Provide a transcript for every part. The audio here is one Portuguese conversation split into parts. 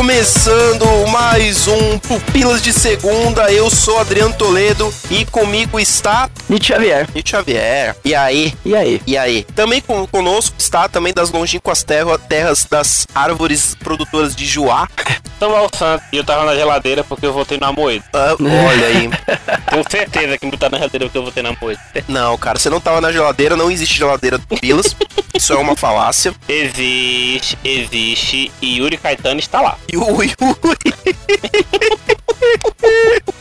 Começando mais um Pupilas de Segunda. Eu sou Adriano Toledo e comigo está Nietzsche Xavier. Nietzsche Xavier. E aí? E aí? E aí? Também conosco está também das longínquas terra- terras das árvores produtoras de Juá. Samuel Santos. E eu tava na geladeira porque eu votei na Moeda. Ah, olha aí. Tenho certeza que não tá na geladeira porque eu votei na Moeda. Não, cara, você não tava na geladeira, não existe geladeira do Pupilas. Isso é uma falácia. Existe, existe. E Yuri Caetano está lá. O Yuri.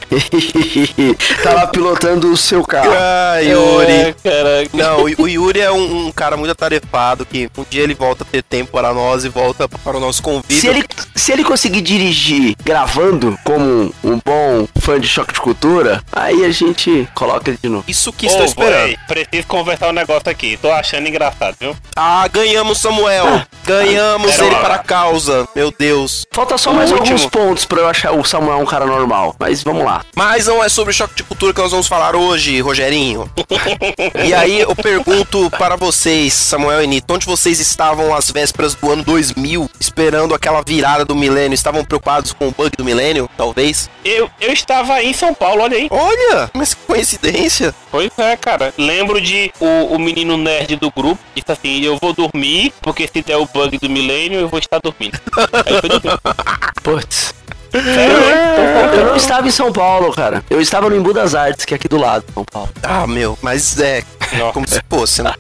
tá lá pilotando o seu carro. Ah, Yuri. É. Não, o o Yuri é um, um cara muito atarefado que um dia ele volta a ter tempo para nós e volta para o nosso convite. Se ele, se ele conseguir dirigir gravando como um bom fã de choque de cultura, aí a gente coloca ele de novo. Isso que Ô, estou esperando. véi, preciso conversar um negócio aqui. Tô achando engraçado, viu? Ah, ganhamos Samuel. Ganhamos Pera ele para a causa. Meu Deus. Falta só O mais último. alguns pontos pra eu achar o Samuel um cara normal. Mas vamos lá. Mas não é sobre choque de cultura que nós vamos falar hoje, Rogerinho. e aí eu pergunto para vocês, Samuel e Nito, onde vocês estavam às vésperas do ano 2000, esperando aquela virada do milênio? Estavam preocupados com o bug do milênio, talvez? Eu, eu estava em São Paulo, olha aí. Olha, mas que coincidência. Pois é, cara. Lembro de o, o menino nerd do grupo disse assim: Eu vou dormir, porque se der o bug do milênio, eu vou estar dormindo. Aí foi dormir. Putz. Eu não estava em São Paulo, cara. Eu estava no Embu das Artes, que é aqui do lado de São Paulo. Ah, meu, mas é Nossa. como se fosse, né?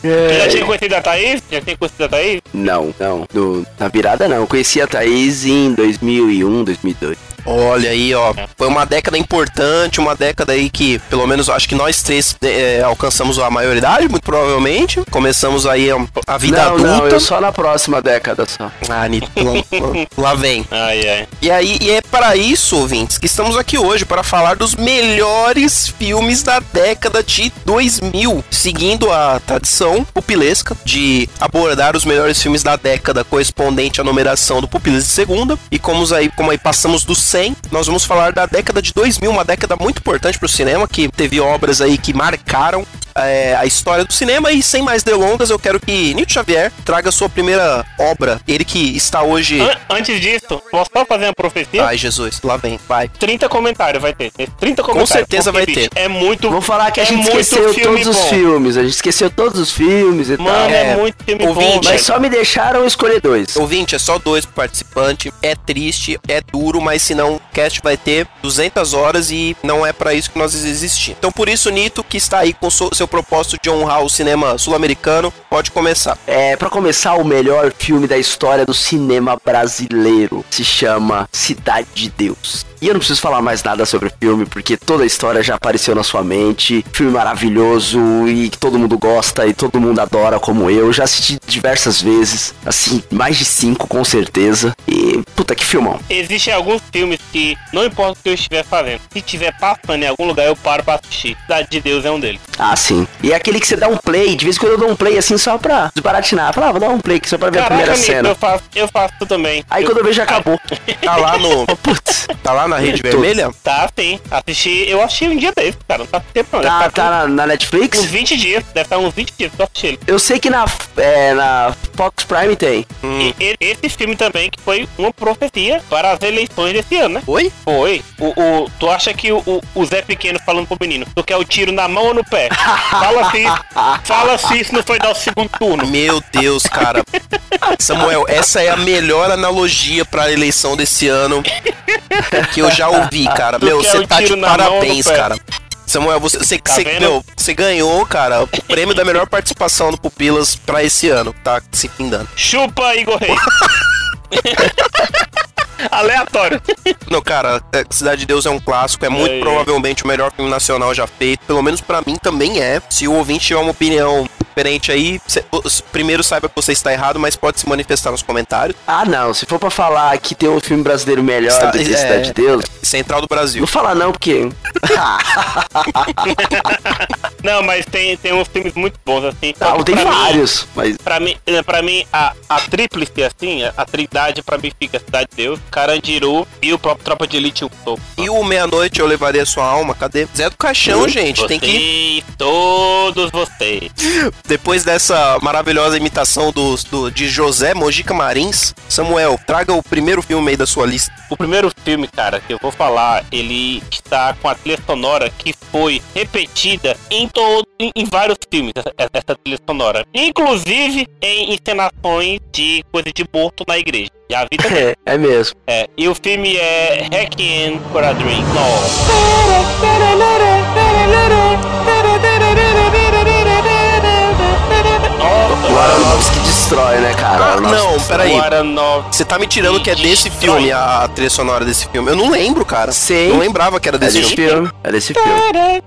Você já É, tinha conhecido a Thaís? Já tinha conhecido a Thaís? Não, não. No- na virada não. Eu conheci a Thaís em 2001, 2002. Olha aí, ó. Foi uma década importante, uma década aí que, pelo menos, acho que nós três é, alcançamos a maioridade, muito provavelmente. Começamos aí a, a vida não, adulta. não, eu só na próxima década só. Ah, Nito, lá- lá vem. Ai, ai. E aí, e é para isso, ouvintes, que estamos aqui hoje para falar dos melhores filmes da década de 2000, seguindo a tradição pupilesca de abordar os melhores filmes da década correspondente à numeração do Pupilas de Segunda. E como aí, como aí passamos do 100, nós vamos falar da década de 2000, uma década muito importante para o cinema, que teve obras aí que marcaram é, a história do cinema. E sem mais delongas, eu quero que Nito Xavier traga sua primeira obra, ele que está hoje... An- antes disso, posso só fazer uma profecia? Ai, Jesus, lá vem, vai. 30 comentários vai ter. 30 comentários. certeza vai bicho, ter. É muito. Vou falar que a é gente muito esqueceu todos os bom. filmes. A gente esqueceu todos os filmes e Mano, tal. é, É, muito filme bom, ouvinte, velho. Mas só me deixaram escolher dois. Ouvinte, é só dois pro participante. É triste, é duro, mas senão o cast vai ter 200 horas e não é pra isso que nós existimos. Então, por isso, Nito, que está aí com so- seu propósito de honrar o cinema sul-americano, pode começar. É, para começar, o melhor filme da história do cinema brasileiro se chama Cidade de Deus. E eu não preciso falar mais nada sobre o filme, porque toda a história já apareceu na sua mente. Filme maravilhoso e que todo mundo gosta e todo mundo adora, como eu. Já assisti diversas vezes, assim, mais de cinco com certeza. E puta que filmão. Existem alguns filmes que, não importa o que eu estiver fazendo, se estiver passando em algum lugar, eu paro pra assistir. Cidade de Deus é um deles. Ah, sim. E é aquele que você dá um play, de vez em quando eu dou um play assim só pra desbaratinar. Fala, ah, vou dar um play aqui só pra ver a primeira Nito, cena. eu faço, eu faço também. Aí quando eu vejo já acabou. Tá lá no. Putz. Tá lá na rede vermelha? Tá, sim. Assisti, eu assisti um dia desse, cara. Não tá tempo não. Tá, Deve tá na, na Uns Netflix? 20 dias, deve estar uns 20 dias que eu assisti ele. Eu sei que na, é, na Fox Prime tem. Hum. E, e- esse filme também que foi uma profecia para as eleições desse ano, né? Oi? Foi. O, o, tu acha que o, o, Zé Pequeno falando pro menino, tu quer o tiro na mão ou no pé? Fala se isso, fala se isso não foi dar o segundo turno. Meu Deus, cara. Samuel, essa é a melhor analogia pra eleição desse ano que eu já ouvi, cara. Tu Meu, você tá de parabéns, cara. Samuel, você, você, Tá você- meu, você ganhou, cara, o prêmio da melhor participação do Pupilas pra esse ano. Tá se findando. Chupa, Igor Reis. Aleatório. Não, cara, é, Cidade de Deus é um clássico, é muito É, é. provavelmente o melhor filme nacional já feito. Pelo menos pra mim também é. Se o ouvinte tiver uma opinião diferente aí, cê- os- primeiro saiba que você está errado, mas pode se manifestar nos comentários. Ah, não. Se for pra falar que tem um filme brasileiro melhor Está- do que é. Cidade de Deus, Central do Brasil. não fala não, porque. Não, mas tem, tem uns filmes muito bons, assim. Ah, tem pra mim- vários. Mas. Pra mim, eh, pra mim a, a tríplice, assim, a, a trindade pra mim fica Cidade de Deus, Carandiru e o próprio Tropa de Elite 1. Tô- E o Meia-Noite Eu Levaria Sua Alma, cadê? Zé do Caixão, Hum, gente, tem que... Todos vocês. Depois dessa maravilhosa imitação do, do- de José Mojica Marins, Samuel, traga o primeiro filme aí da sua lista. O primeiro filme, cara, que eu vou falar, ele está com a trilha sonora que foi repetida em todo, em, em vários filmes, essa, essa trilha sonora. Inclusive em encenações de coisa de morto na igreja. Já vi também. É, é mesmo. É, e o filme é Requiem for a Dream. Nossa. O Aronofsky destrói, né, cara? Ah, não, peraí. o Aronofsky. Você tá me tirando que é desse filme a, trilha sonora desse filme. Eu não lembro, cara. Sim. Não lembrava que era É desse desse filme. filme. É desse filme.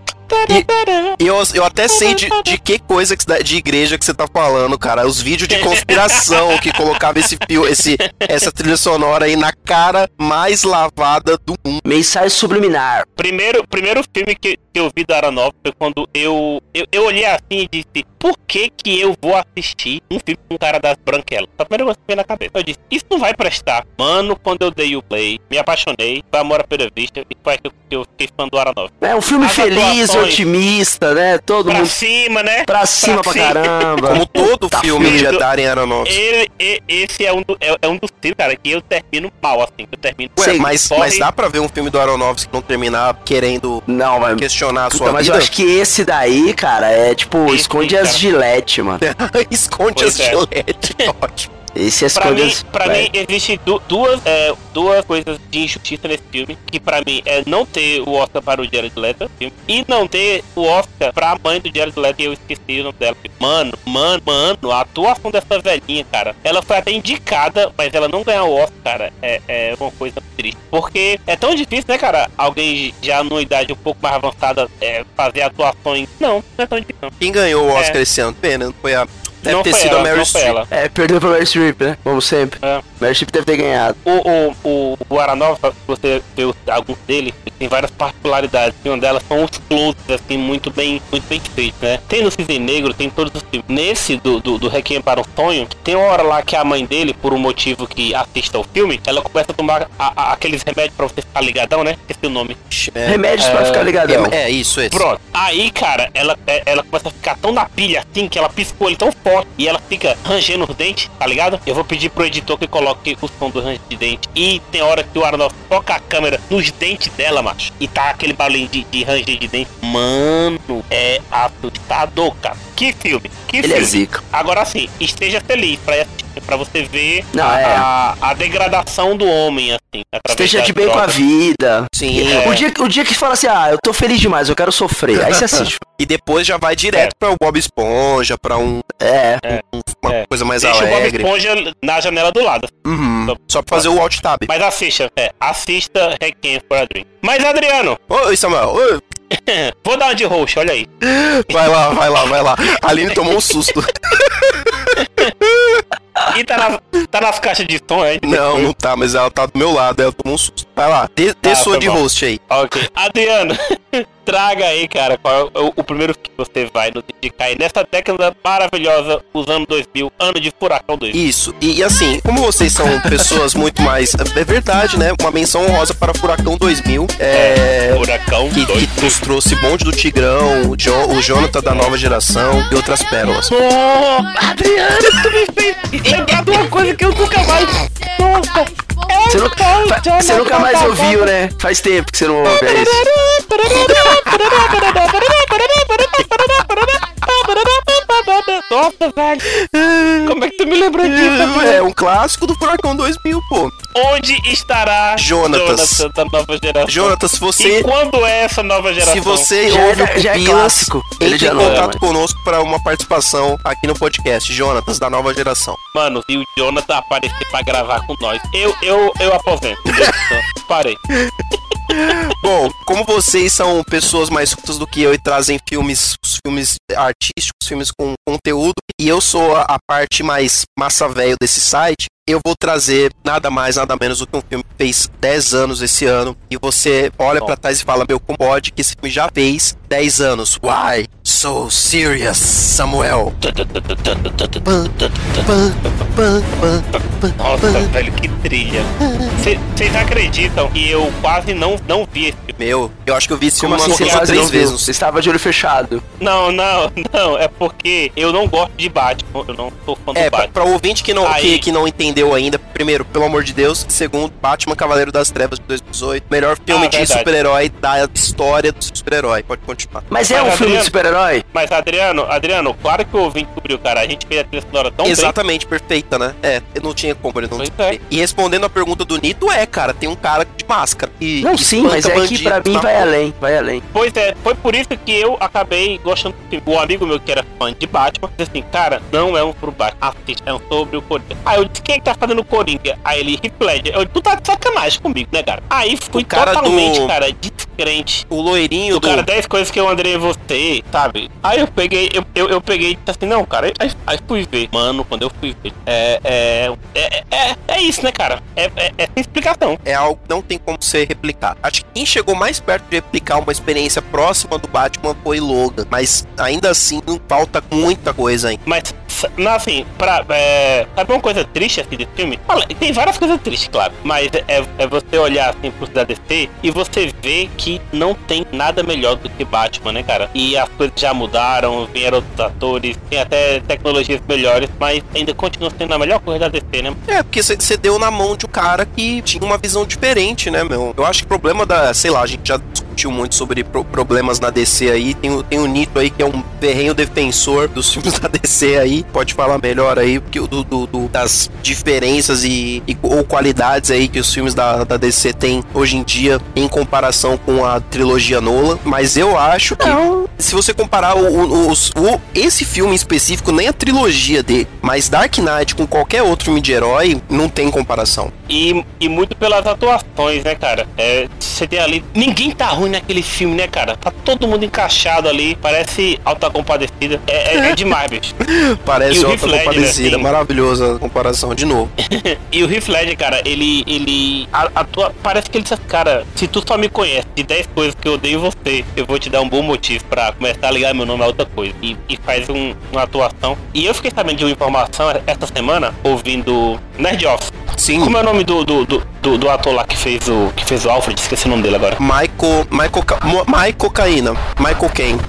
E eu, eu até sei de, de que coisa que, de igreja que você tá falando, cara. Os vídeos de conspiração que colocava esse fio, esse, essa trilha sonora aí na cara mais lavada do mundo. Mensagem subliminar. Primeiro, primeiro filme que, que eu vi da Aronofsky foi quando eu, eu, eu olhei assim e disse: Por que que eu vou assistir um filme com um cara das branquelas? Foi a primeira coisa que veio na cabeça. Eu disse: Isso não vai prestar. Mano, quando eu dei o play, me apaixonei, foi amor à primeira vista e foi que eu, que eu fiquei fã do Aronofsky. É um filme As feliz, atuações. Otimista, né? Todo Pra mundo cima, né? pra cima pra cima. caramba. Como todo Tá filme de. Darren Aronofsky. Ele, e- esse é um, do- é, é um dos filmes, cara, que eu termino mal, assim. Eu termino. Ué, Sei, mas, corre- mas dá pra ver um filme do Aronofsky não terminar querendo Não, mas. questionar a Puta, sua mas vida? eu acho que esse daí, cara, é tipo, Esse, esconde cara. as gilete, mano. Esconde Pois as é. gilete. Ótimo. Esse é Pra esconde mim, as. pra Vai. mim existe du- duas, é, duas coisas de injustiça nesse filme, que pra mim é não ter o Oscar para o Jared Leto filme, e não ter o Oscar pra mãe do Jared Leto, e eu esqueci o nome dela. Mano, mano, mano, a atuação dessa velhinha, cara, ela foi até indicada, mas ela não ganhou o Oscar, cara, é, é uma coisa triste. Porque é tão difícil, né, cara, alguém já numa idade um pouco mais avançada é, fazer atuações. Não, não é tão difícil. não. Quem ganhou o Oscar esse ano? Pena, não foi a. Deve não ter sido ela, a foi Streep. É, perdeu pra Meryl Streep, né? Como sempre. É. Meryl Streep deve ter ganhado. O, o, o, o Aranova, se você vê alguns dele, tem várias particularidades. E uma delas são os closes, assim, muito bem, muito bem feitos, né? Tem no Cisne Negro, tem em todos os filmes. Nesse do, do, do Requiem para um Sonho, tem uma hora lá que a mãe dele, por um motivo que assista ao filme, ela começa a tomar a- a- aqueles remédios pra você ficar ligadão, né? Esqueci o nome. É, Remédios pra é, ficar ligadão. é, é isso, esse. Pronto. Aí, cara, ela, é- ela começa a ficar tão na pilha assim que ela piscou ele tão forte e ela fica rangendo os dentes, tá ligado? Eu vou pedir pro editor que coloque o som do range de dente. E tem hora que o Arnold foca a câmera nos dentes dela, macho. E tá aquele barulhinho de, de ranger de dente. Mano, é assustador, cara. Que filme, que Ele filme. é zica. Agora sim, esteja feliz pra, assistir, pra você ver Não, a, é. a, a degradação do homem, assim. Esteja de bem com a vida. Sim. É. O, dia, o dia que fala assim, ah, eu tô feliz demais, eu quero sofrer. Aí você assiste. E depois já vai direto É. pra o Bob Esponja, pra um, É. uma É. coisa mais Deixa o Bob alegre. Esponja na janela do lado. Uhum. Só pra fazer o alt tab. Mas assista, é, assista Requiem for a Dream. Mas Adriano, Oi, Samuel. Oi. vou dar uma de roxo, olha aí. Vai lá, vai lá, vai lá. A Aline tomou um susto. E tá nas, tá nas caixas de som, é? Não, não tá, mas ela tá do meu lado, ela tomou um susto. Vai lá, dê, dê Tá, sua foi de bom. host aí. Ok. Adriano, traga aí, cara, qual é o, o primeiro que você vai nos indicar aí nessa década maravilhosa, os anos 2000, ano de furacão 2000. Isso, e, e assim, como vocês são pessoas muito mais. É verdade, né? Uma menção honrosa para Furacão 2000. É. Furacão Que, 2000. que nos trouxe Bonde do Tigrão, o, jo, o Jonathan da nova geração e outras pérolas. Oh, Adriano, tu me fez lembrar de uma coisa que eu nunca mais... Nossa, Você, nunca- fa- você nunca mais ouviu, né? Faz tempo que você não ouve, é isso. Nossa, velho. Como é que tu me lembrou disso, velho? É um clássico do Furacão 2000, pô. Onde estará Jonatas. Jonatas da nova geração? Jonatas, se você E quando é essa nova geração? Se você Já é ouve o já é clássico. Ele entre já em é contato mais. conosco para uma participação aqui no podcast. Jonatas, da nova geração. Mano, se o Jonathan aparecer pra gravar com nós, eu, eu, eu aposento. Parei. Bom, como vocês são pessoas mais cultas do que eu e trazem filmes, os filmes artísticos, filmes com conteúdo, e eu sou a, a parte mais massa velho desse site, eu vou trazer nada mais, nada menos do que um filme que fez 10 anos esse ano, e você olha pra trás e fala, meu, como pode que esse filme já fez 10 anos? Why so serious, Samuel? Nossa, velho, que trilha. Vocês acreditam que eu quase não, não vi esse filme? Meu, eu acho que eu vi esse filme assim umas ou quase três não vezes. Você estava de olho fechado. Não, não, não. É porque eu não gosto de Batman. Eu não sou fã do É, pra, Batman. pra ouvinte que não, Aí- que, que não entendeu ainda, primeiro, pelo amor de Deus, segundo, Batman Cavaleiro das Trevas de 2018, melhor filme Ah, de super-herói da história do super-herói. Pode continuar. Mas é um filme de Adriano- super-herói? Mas, Adriano, Adriano, claro que o ouvinte descobriu, cara. A gente fez a trilha sonora tão bem. Exatamente, perfeita, né? É, eu não tinha como ele não descobrir. E respondendo a pergunta do Nito, é, cara, tem um cara de máscara. E, Não, sim, mas é que pra mim na vai rua. além, vai além. Pois é, foi por isso que eu acabei gostando do filme. O amigo meu que era fã de Batman disse assim, cara, não é um pro Batman, assiste, é um sobre o Coringa. Aí eu disse, quem é que tá fazendo o Coringa? Aí ele, Heath Ledger. Eu, tu tá de sacanagem comigo, né, cara? Aí fui O cara totalmente, do- cara, descrente. O loirinho O do... cara, 10 coisas que eu andrei você, sabe? Aí eu peguei, eu, eu, eu peguei e disse assim, não, cara, aí, aí fui ver. Mano, quando eu fui ver, é, é, é, é, é isso, né, cara? É, é, é sem explicação. é algo que não tem como ser replicado. Acho que quem chegou mais perto de replicar uma experiência próxima do Batman foi Logan, mas ainda assim não falta muita coisa ainda. Mas, não, assim, pra, é, sabe uma coisa triste assim desse filme? Olha, tem várias coisas tristes, claro. Mas é, é você olhar assim pro da DC e você vê que não tem nada melhor do que Batman, né, cara? E as coisas já mudaram, vieram outros atores, tem até tecnologias melhores, mas ainda continua sendo a melhor coisa da DC, né? É, porque você deu na mão de um cara que tinha uma visão diferente, né, meu? Eu acho que o problema da, sei lá, a gente já discutiu muito sobre pro- problemas na DC aí. Tem, o- tem o Nito aí, que é um ferrenho defensor dos filmes da DC aí. Pode falar melhor aí porque o do, do- do- das diferenças e, e- ou qualidades aí que os filmes da, da DC têm hoje em dia em comparação com a trilogia Nolan. Mas eu acho que se você comparar o, o- o- esse filme em específico, nem a trilogia dele, mas Dark Knight com qualquer outro filme de herói, não tem comparação. E, e muito pelas atuações, né, cara? É, você tem ali. Ninguém tá ruim naquele filme, né, cara? Tá todo mundo encaixado ali. Parece alta compadecida. É, é, é demais, bicho. Parece Heath Ledger, compadecida, assim? maravilhosa a comparação de novo. E o Heath Ledger, cara, ele. ele atua, parece que ele disse, cara, se tu só me conhece de 10 coisas que eu odeio você, eu vou te dar um bom motivo pra começar a ligar meu nome a outra coisa. E, e faz um- uma atuação. E eu fiquei sabendo de uma informação essa semana, ouvindo Nerd Office. Sim, Como é o nome do, do, do, do- do ator lá que fez o. que fez o Alfred? Esqueci o nome dele agora. Michael, Michael, Michael Cocaína, Michael Caine,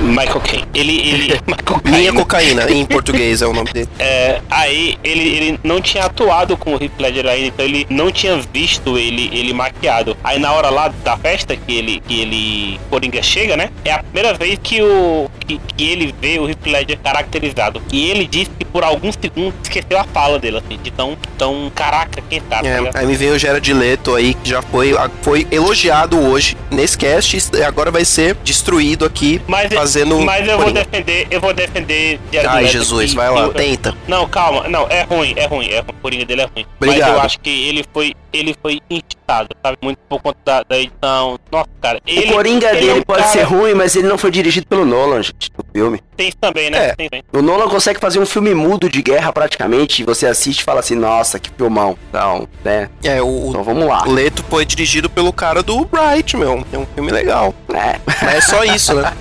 Michael Caine. Ele. ele minha cocaína, em português é o nome dele. É, aí ele, ele não tinha atuado com o Heath Ledger ainda, então ele não tinha visto ele, ele maquiado. Aí na hora lá da festa que ele, que ele Coringa chega, né? É a primeira vez que o que, que ele vê o Heath Ledger caracterizado. E ele disse que por alguns segundos esqueceu a fala dele, assim, de tão, tão caraca, quem tá, tá É, aí me veio o Jared Leto aí, que já foi, foi elogiado hoje nesse cast e agora vai ser destruído aqui, Mas, fazendo mas eu vou defender, eu vou defender Ai, Jesus, que- vai lá, eu- tenta. Não, calma, não, é ruim, é ruim, é ruim. O Coringa dele é ruim. Mas Obrigado. eu acho que ele foi, ele foi instigado, sabe? Muito por conta da, da edição. Nossa, cara. Ele, o Coringa ele dele é um pode cara- ser ruim, mas ele não foi dirigido pelo Nolan, gente, no filme. Tem isso também, né? É. Tem também. O Nolan consegue fazer um filme mudo de guerra praticamente, e você assiste e fala assim, nossa, que filmão. Então, né? É, o, Então vamos lá. o Leto foi dirigido pelo cara do Bright, meu. É um filme legal. É, Mas é só isso, né?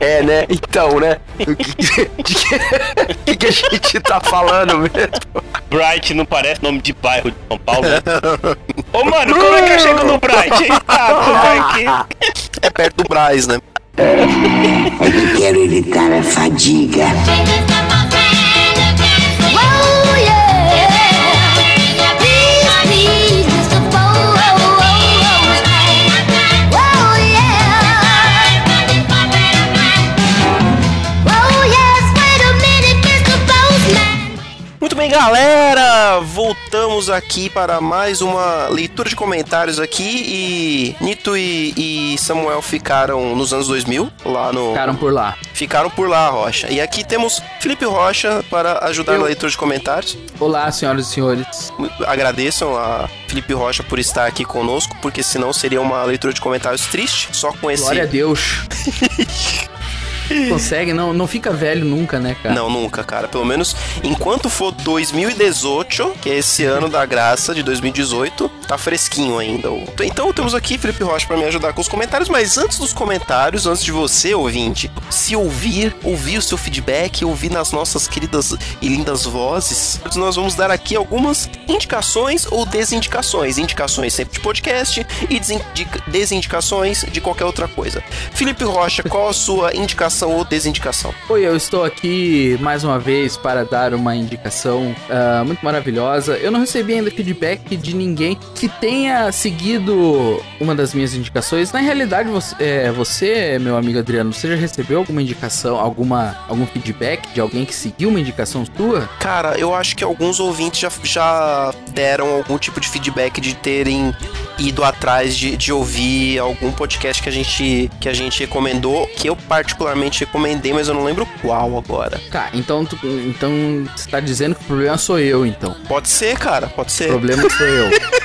é né? Então, né? O que, de que, de que a gente tá falando mesmo? Bright não parece nome de bairro de São Paulo, né? Ô, mano, como é que eu chego no Bright? Tu vai aqui. É perto do Braz, né? É que quero evitar a fadiga. Galera! Voltamos aqui para mais uma leitura de comentários aqui e Nito e, e Samuel ficaram nos anos 2000, lá no... Ficaram por lá. Ficaram por lá, Rocha. E aqui temos Felipe Rocha para ajudar Eu. na leitura de comentários. Olá, senhoras e senhores. Agradeçam a Felipe Rocha por estar aqui conosco, porque senão seria uma leitura de comentários triste, só com esse... Glória a Deus. Consegue, não, não fica velho nunca, né, cara? Não, nunca, cara. Pelo menos enquanto for 2018, que é esse ano da graça de 2018, tá fresquinho ainda. Então temos aqui Felipe Rocha pra me ajudar com os comentários, mas antes dos comentários, antes de você, ouvinte, se ouvir, ouvir o seu feedback, ouvir nas nossas queridas e lindas vozes, nós vamos dar aqui algumas indicações ou desindicações. Indicações sempre de podcast e desindica- desindicações de qualquer outra coisa. Felipe Rocha, qual a sua indicação ou desindicação? Oi, eu estou aqui mais uma vez para dar uma indicação ah, muito maravilhosa. Eu não recebi ainda feedback de ninguém que tenha seguido uma das minhas indicações. Na realidade, você, é, você, meu amigo Adriano, você já recebeu alguma indicação, alguma, algum feedback de alguém que seguiu uma indicação sua? Cara, eu acho que alguns ouvintes já, já deram algum tipo de feedback de terem ido atrás de, de ouvir algum podcast que a gente que a gente recomendou, que eu particularmente recomendei, mas eu não lembro qual agora. Tá, então, tu- então você tá dizendo que o problema sou eu, então. Pode ser, cara, pode O ser. problema sou eu.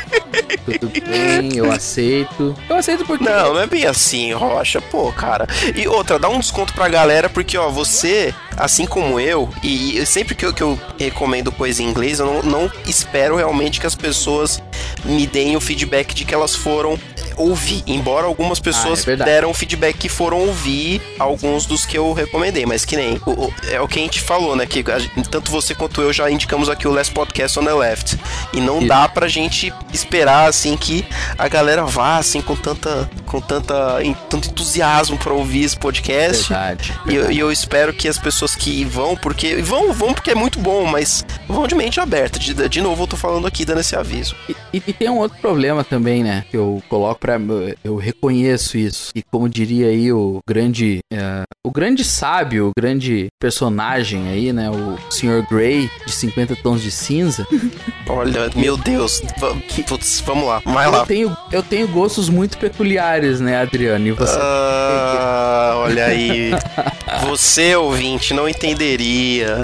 Tudo bem, eu aceito. Eu aceito porque. Não, não é bem assim, Rocha. Pô, cara. E outra, dá um desconto pra galera, porque, ó, você, assim como eu, e e sempre que eu, que eu recomendo coisa em inglês, eu não, não espero realmente que as pessoas me deem o feedback de que elas foram ouvir. Embora algumas pessoas Ah, é deram feedback que foram ouvir alguns dos que eu recomendei, mas que nem. o- o- é o que a gente falou, né? Que gente- tanto você quanto eu já indicamos aqui o Last Podcast on the Left. E não Isso. dá pra gente esperar, assim, que a galera vá, assim, com tanta. Com tanta. em- tanto entusiasmo pra ouvir esse podcast. Verdade. E eu, e eu espero que as pessoas que vão, porque. Vão, vão porque é muito bom, mas vão de mente aberta. De, de novo, eu tô falando aqui, dando esse aviso. E, e- e tem um outro problema também, né? Que eu coloco pra. Eu reconheço isso. E como diria aí o grande. é, o grande sábio, o grande personagem aí, né? O Sr. Grey, de 50 tons de cinza. Olha, meu Deus. Putz, vamos lá, vai Eu lá. tenho, eu tenho gostos muito peculiares, né, Adriano? E você. Ah, olha aí. Você, ouvinte, não entenderia.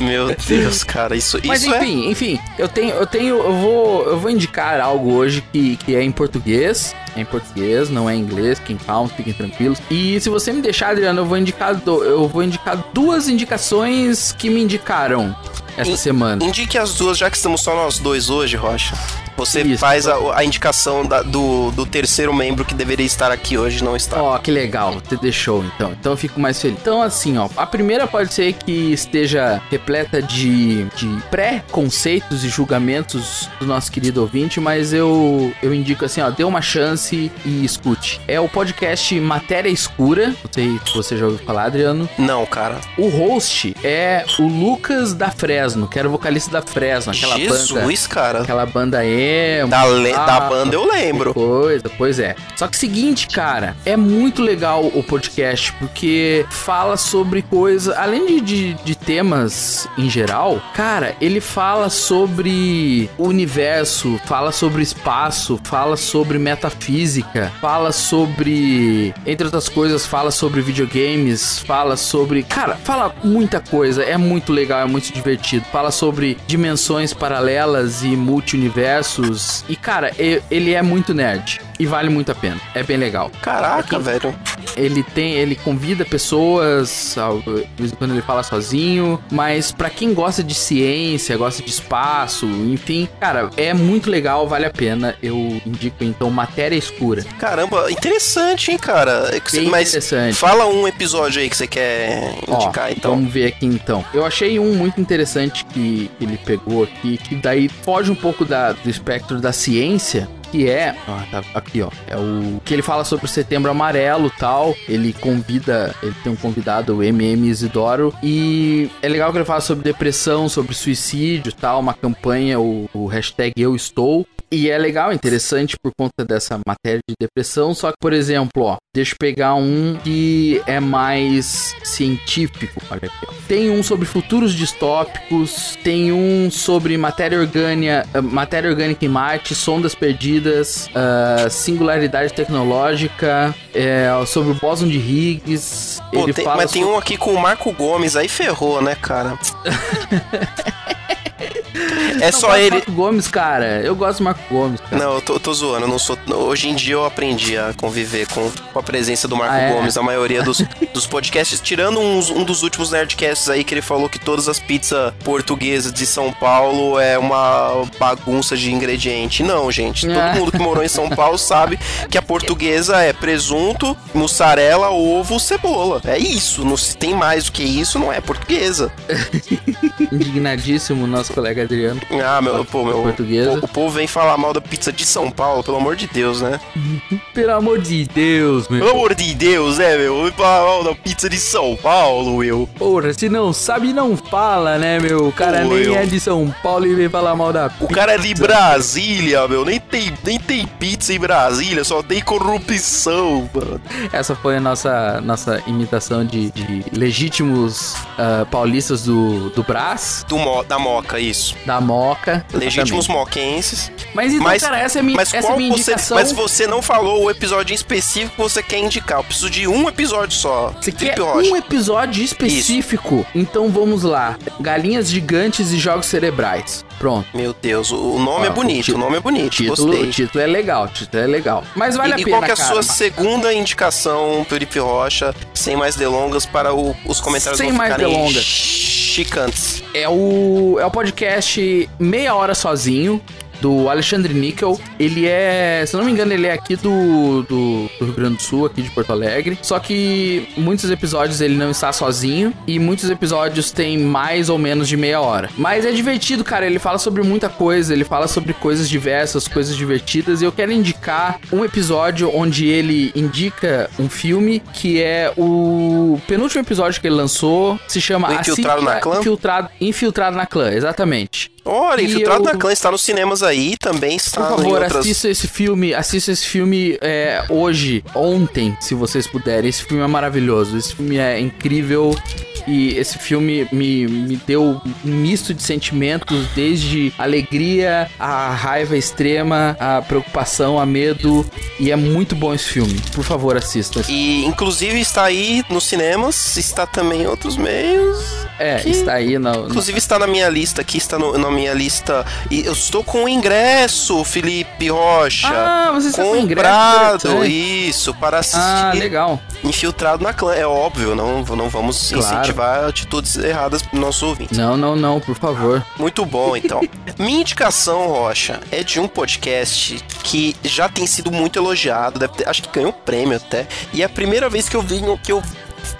Meu Deus, cara, isso, Mas isso é. enfim, enfim, eu tenho, eu tenho, eu vou, eu vou indicar algo hoje que, que é em português. É em português, não é em inglês, fiquem calmos, fiquem tranquilos. E se você me deixar, Adriano, eu vou indicar, do- eu vou indicar duas indicações que me indicaram essa In- semana. Indique as duas, já que estamos só nós dois hoje, Rocha. Você Isso. faz a, a indicação da- do, do terceiro membro que deveria estar aqui hoje, não está. Ó, que legal, você deixou então. Então eu fico mais feliz. Então, assim, ó, a primeira pode ser que esteja repleta de, de pré-conceitos e julgamentos do nosso querido ouvinte, mas eu, eu indico assim, ó, dê uma chance e escute. É o podcast Matéria Escura. Não sei se você já ouviu falar, Adriano. Não, cara. O host é o Lucas da Fresno, que era o vocalista da Fresno, aquela banda. Jesus, cara. Aquela banda emo. Da, le- da Ah, banda eu lembro. Coisa, pois é. Só que seguinte, cara, é muito legal o podcast porque fala sobre coisa, além de, de, de temas em geral, cara, ele fala sobre o universo, fala sobre espaço, fala sobre metafísica, fala sobre, entre outras coisas, fala sobre videogames, fala sobre, cara, fala muita coisa, é muito legal, é muito divertido. Fala sobre dimensões paralelas e multiversos. E, cara, ele é muito nerd. E vale muito a pena. É bem legal. Caraca, velho. Ele tem, ele convida pessoas, de vez em quando ele fala sozinho, mas pra quem gosta de ciência, gosta de espaço, enfim, cara, é muito legal, vale a pena. Eu indico então Matéria Escura. Caramba, interessante, hein, cara. É Bem Mas interessante. fala um episódio aí que você quer Ó, indicar, então. Vamos ver aqui então. Eu achei um muito interessante que ele pegou aqui, que daí foge um pouco da- do espectro da ciência. Que é, tá aqui ó, é o que ele fala sobre o setembro amarelo tal. Ele convida, ele tem um convidado, o MM Isidoro, e é legal que ele fala sobre depressão, sobre suicídio tal, uma campanha, o, o hashtag Eu Estou, e é legal, interessante por conta dessa matéria de depressão. Só que, por exemplo, ó, deixa eu pegar um que é mais científico. Olha aqui, ó. Tem um sobre futuros distópicos, tem um sobre matéria orgânica, eh, matéria orgânica em Marte, sondas perdidas, ah, singularidade tecnológica, é, sobre o bóson de Higgs. Pô, ele tem- mas tem so- um aqui com o Marco Gomes, aí ferrou, né, cara? é só ele. Marco Gomes, cara. Eu gosto do Marco Gomes, cara. Não, eu tô, eu tô zoando, eu não sou. Hoje em dia eu aprendi a conviver com, com a presença do Marco Ah, é? Gomes na maioria dos, dos podcasts, tirando uns- um dos últimos Nerdcasts aí que ele falou que todas as pizzas portuguesas de São Paulo é uma bagunça de ingrediente. Não, gente. Ah. Todo mundo que morou em São Paulo sabe que a portuguesa é presunto, mussarela, ovo, cebola. É isso. Não se tem mais do que isso, não é portuguesa. Indignadíssimo, nosso colega Adriano. Ah, meu, pô, meu. Portuguesa. O, povo vem falar mal da pizza de São Paulo, pelo amor de Deus, né? Pelo amor de Deus, meu. Pelo amor de Deus, né, meu? Vem falar mal da pizza de São Paulo, meu. Porra, se não sabe, não fala, né, meu? O cara Pô, nem eu- é de São Paulo e vem falar mal da O cara é de Brasília, meu. Nem tem, nem tem pizza em Brasília, só tem corrupção, mano. Essa foi a nossa, nossa imitação de, de legítimos ah, paulistas do, do Brás, Do mo, da Moca, isso. da Moca. Legítimos moquenses. Mas então, Mas- cara, essa é, minha, Mas essa é qual minha você. indicação. Mas você não falou o episódio específico que você quer indicar. Eu preciso de um episódio só. Você quer Rocha. um episódio específico? Então vamos lá. Galinhas gigantes e jogos cerebrais. Pronto. Meu Deus, o nome Ó, é bonito, o ti- o nome é bonito, Título, gostei. o título é legal, o título é legal. Mas vale e, a e pena, qual que é a cara. sua segunda indicação, Felipe Rocha, sem mais delongas, para o- os comentários Sem não mais delongas. Chicantes? É o, é o podcast Meia Hora Sozinho, do Alexandre Níquel. Ele é, se eu não me engano, ele é aqui do, do, do Rio Grande do Sul, aqui de Porto Alegre. Só que muitos episódios ele não está sozinho e muitos episódios tem mais ou menos de meia hora. Mas é divertido, cara. Ele fala sobre muita coisa, ele fala sobre coisas diversas, coisas divertidas. E eu quero indicar um episódio onde ele indica um filme que é o penúltimo episódio que ele lançou. Se chama Infiltrado na Clã? Infiltrado, Infiltrado na Clã, exatamente. Olha, Infiltrado eu- na Clã está nos cinemas aí, também está Por favor, outras... assista esse filme, assista esse filme é, hoje, ontem, se vocês puderem. Esse filme é maravilhoso, esse filme é incrível e esse filme me, me deu um misto de sentimentos, desde alegria, a raiva extrema, a preocupação, a medo, e é muito bom esse filme. Por favor, assista. E, inclusive, está aí nos cinemas, está também em outros meios. É, que- está aí no, Inclusive, está na minha lista aqui, está no- na minha lista. E eu estou com o ingresso, Felipe Rocha. Ah, você está com ingresso, comprado, interessante. isso, para assistir Ah, legal. Infiltrado na Clã. É óbvio, não, não vamos Claro. Incentivar atitudes erradas para nossos ouvintes. Não, não, não, por favor. Muito bom, então. Minha indicação, Rocha, é de um podcast que já tem sido muito elogiado, ter- acho que ganhou prêmio até. E é a primeira vez que eu vi que eu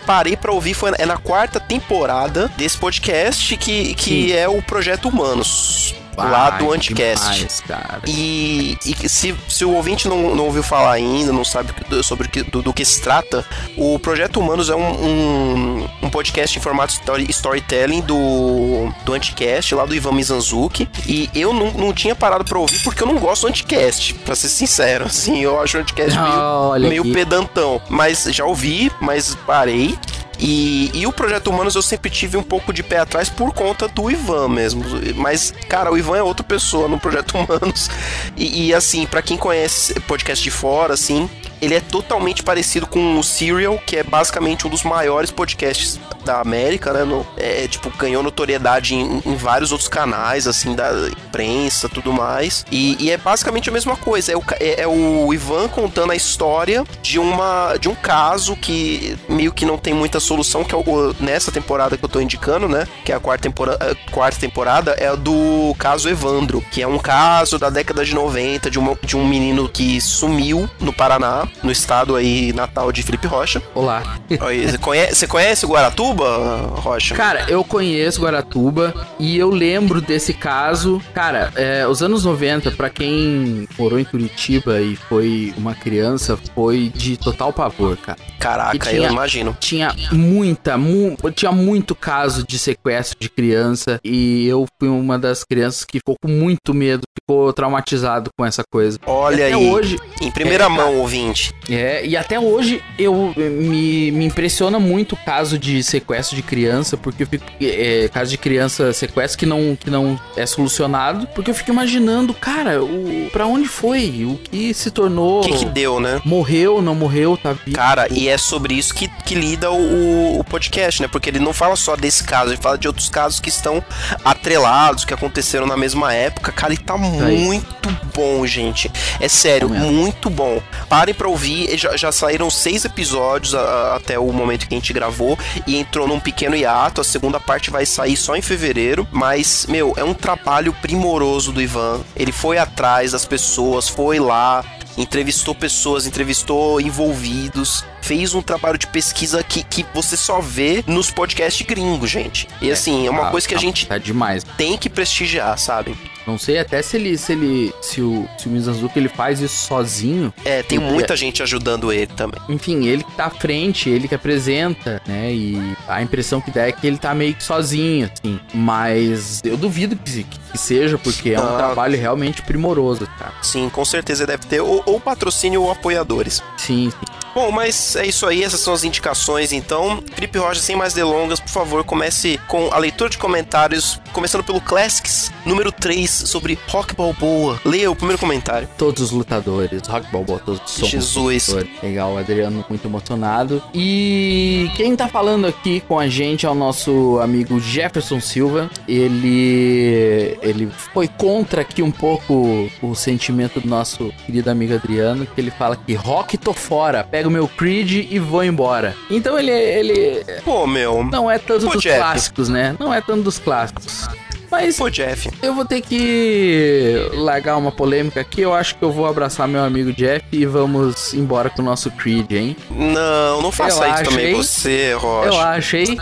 parei pra ouvir foi é na quarta temporada desse podcast que, que Sim. é o Projeto Humanos. Lá do Anticast. demais, cara. E, e se, se o ouvinte não, não ouviu falar ainda, não sabe sobre que- do, do que se trata, o Projeto Humanos é um, um, um podcast em formato story, storytelling do, do Anticast, lá do Ivan Mizanzuki. E eu não, não tinha parado pra ouvir porque eu não gosto do Anticast, pra ser sincero. Assim, eu acho o Anticast meio, meio pedantão. Mas já ouvi, mas parei. E, e o Projeto Humanos eu sempre tive um pouco de pé atrás por conta do Ivan mesmo. Mas, cara, o Ivan é outra pessoa no Projeto Humanos. E, e, assim, pra quem conhece podcast de fora, assim, ele é totalmente parecido com o Serial, que é basicamente um dos maiores podcasts da América, né? No- é, tipo, ganhou notoriedade em, em vários outros canais, assim, da imprensa tudo mais. E, e é basicamente a mesma coisa. É o, é- é o Ivan contando a história de uma de um caso que meio que não tem muita solução, que é o, nessa temporada que eu tô indicando, né? Que é a quarta temporada, quarta temporada, é a do caso Evandro, que é um caso da década de 90 de, uma- de um menino que sumiu no Paraná Guaratuba, no estado aí natal de Felipe Rocha. Olá. Você conhece, você conhece Guaratuba, Rocha? Cara, eu conheço Guaratuba e eu lembro desse caso. Cara, é, os anos 90, pra quem morou em Curitiba e foi uma criança, foi de total pavor, cara. Caraca, tinha- eu imagino. Tinha muita, mu- tinha muito caso de sequestro de criança e eu fui uma das crianças que ficou com muito medo, ficou traumatizado com essa coisa. Olha aí. hoje, Em primeira É, mão, ouvinte. É, e até hoje eu me, me impressiona muito o caso de sequestro de criança, porque eu fico. É, caso de criança sequestro que não, que não é solucionado, porque eu fico imaginando, cara, o, pra onde foi? O que se tornou? O que que deu, né? Morreu, não morreu, tá vivo? Cara, e é sobre isso que, que lida o, o podcast, né? Porque ele não fala só desse caso, ele fala de outros casos que estão atrelados, que aconteceram na mesma época. Cara, e tá aí. muito bom, gente. É sério, mesmo. muito bom. Parem pra ouvir, já, já saíram seis episódios a- a- até o momento que a gente gravou e entrou num pequeno hiato. A segunda parte vai sair só em fevereiro, mas, meu, é um trabalho primoroso do Ivan. Ele foi atrás das pessoas, foi lá, entrevistou pessoas, entrevistou envolvidos, fez um trabalho de pesquisa que, que você só vê nos podcasts gringos, gente. E assim, é uma Ah, coisa que a gente Tá demais. tem que prestigiar, sabe? Não sei até se ele. Se ele. Se o, se o Mizanzuki ele faz isso sozinho. É, tem É. muita gente ajudando ele também. Enfim, ele que tá à frente, ele que apresenta, né? E a impressão que dá é que ele tá meio que sozinho, assim. Mas eu duvido que, que seja, porque é um Ah. trabalho realmente primoroso, cara. Sim, com certeza deve ter ou, ou patrocínio ou apoiadores. Sim, sim. Bom, mas é isso aí, essas são as indicações então. Felipe Rocha, sem mais delongas, por favor, comece com a leitura de comentários, começando pelo Classics, número 3, sobre Rock Balboa. Leia o primeiro comentário. Todos os lutadores, Rock Balboa, todos somos Jesus. lutadores. Legal, o Adriano muito emocionado. E quem tá falando aqui com a gente é o nosso amigo Jefferson Silva. Ele ele foi contra aqui um pouco o sentimento do nosso querido amigo Adriano, que ele fala que rock tô fora, pego meu Creed e vou embora. Então ele ele Pô, meu. não é tanto Pô, dos Jeff. clássicos, né? Não é tanto dos clássicos. Mas Pô, Jeff. eu vou ter que largar uma polêmica aqui. Eu acho que eu vou abraçar meu amigo Jeff e vamos embora com o nosso Creed, hein? Não, não faça Eu isso também achei- você, Eu Rocha. acho, hein?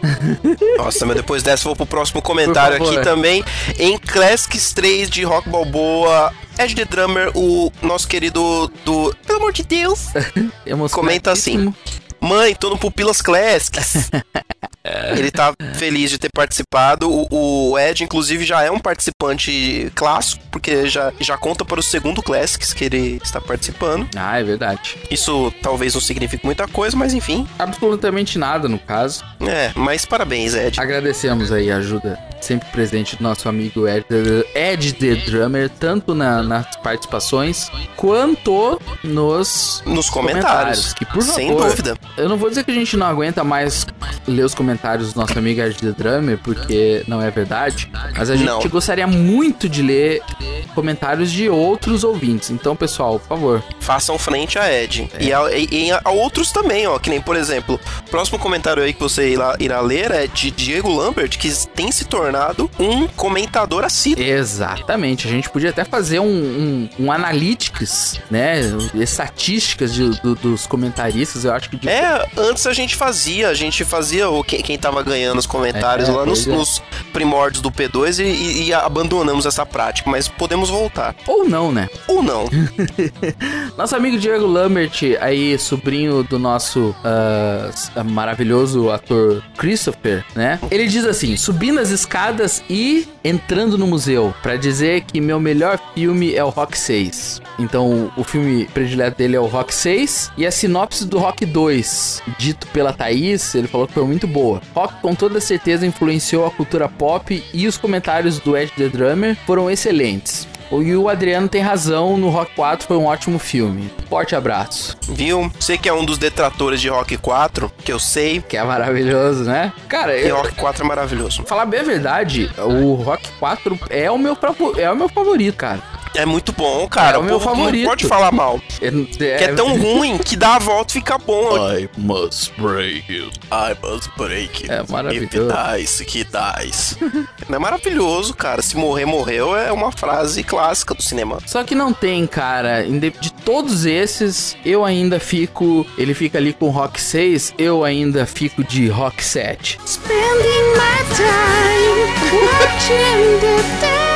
Nossa, mas depois dessa eu vou pro próximo comentário aqui também. Em Classics 3 de Rock Balboa, Ed the Drummer, o nosso querido do. Pelo amor de Deus! Comenta assim. Mãe, tô no Pupilas Classics. Ele tá feliz de ter participado. O, o Ed, inclusive, já é um participante clássico, porque já, já conta para o segundo Classics que ele está participando. Ah, é verdade. Isso talvez não signifique muita coisa, mas enfim. Absolutamente nada no caso. É, mas parabéns, Ed. Agradecemos aí a ajuda sempre presente do nosso amigo Ed, Ed The Drummer, tanto na- nas participações quanto nos Nos comentários. Que por Sem favor, dúvida. Eu não vou dizer que a gente não aguenta mais ler os comentários do nosso amigo Ed The Drummer, porque não é verdade. Mas a gente Não. gostaria muito de ler comentários de outros ouvintes. Então, pessoal, por favor. façam frente a Ed. É. E, a, e- a outros também, ó. Que nem, por exemplo, o próximo comentário aí que você irá, irá ler é de Diego Lambert, que tem se tornado um comentador assíduo. Exatamente. A gente podia até fazer um, um, um analytics, né? Estatísticas de- do- dos comentaristas. Eu acho que de- É, antes a gente fazia, a gente fazia o quem, quem tava ganhando os comentários É, lá nos, é. nos primórdios do P2 e, e- e abandonamos essa prática, mas podemos voltar. Ou não, né? Ou não. Nosso amigo Diego Lambert, aí, sobrinho do nosso s- maravilhoso ator Christopher, né? Ele diz assim: subindo as escadas e entrando no museu, pra dizer que meu melhor filme é o Rock 6. Então, o filme predileto dele é o Rock 6 e a sinopse do Rock 2, dito pela Thaís, ele falou que foi muito boa. Rock com toda certeza influenciou a cultura pop e os comentários do Ed The Drummer foram excelentes. E o Adriano tem razão, no Rock 4 foi um ótimo filme. Forte abraço. Viu? Você que é um dos detratores de Rock 4, que eu sei, Que é maravilhoso, né? Cara, e eu, Rock 4 é maravilhoso. falar bem a verdade, o Rock 4 é o meu, é o meu favorito, cara. É muito bom, cara. É o meu povo não favorito. pode falar mal. É, Que é tão ruim que dá a volta e fica bom. I must break you. I must break. É maravilhoso. dice, que dice. é maravilhoso, cara. Se morrer, morreu é uma frase clássica do cinema. Só que não tem, cara. De todos esses, eu ainda fico. Ele fica ali com Rock 6, eu ainda fico de Rock 7. Spending my time watching the day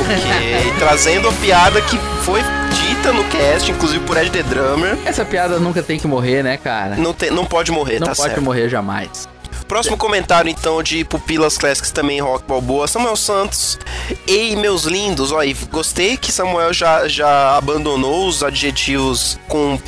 Ok, trazendo a piada que foi dita no cast, inclusive por Ed The Drummer. Essa piada nunca tem que morrer, né, cara? Não, tem, não pode morrer, Não tá pode certo. morrer jamais. Próximo comentário, então, de Pupilas Classics também Rock Balboa. Samuel Santos. Ei, meus lindos. Olha, gostei que Samuel já, já abandonou os adjetivos com,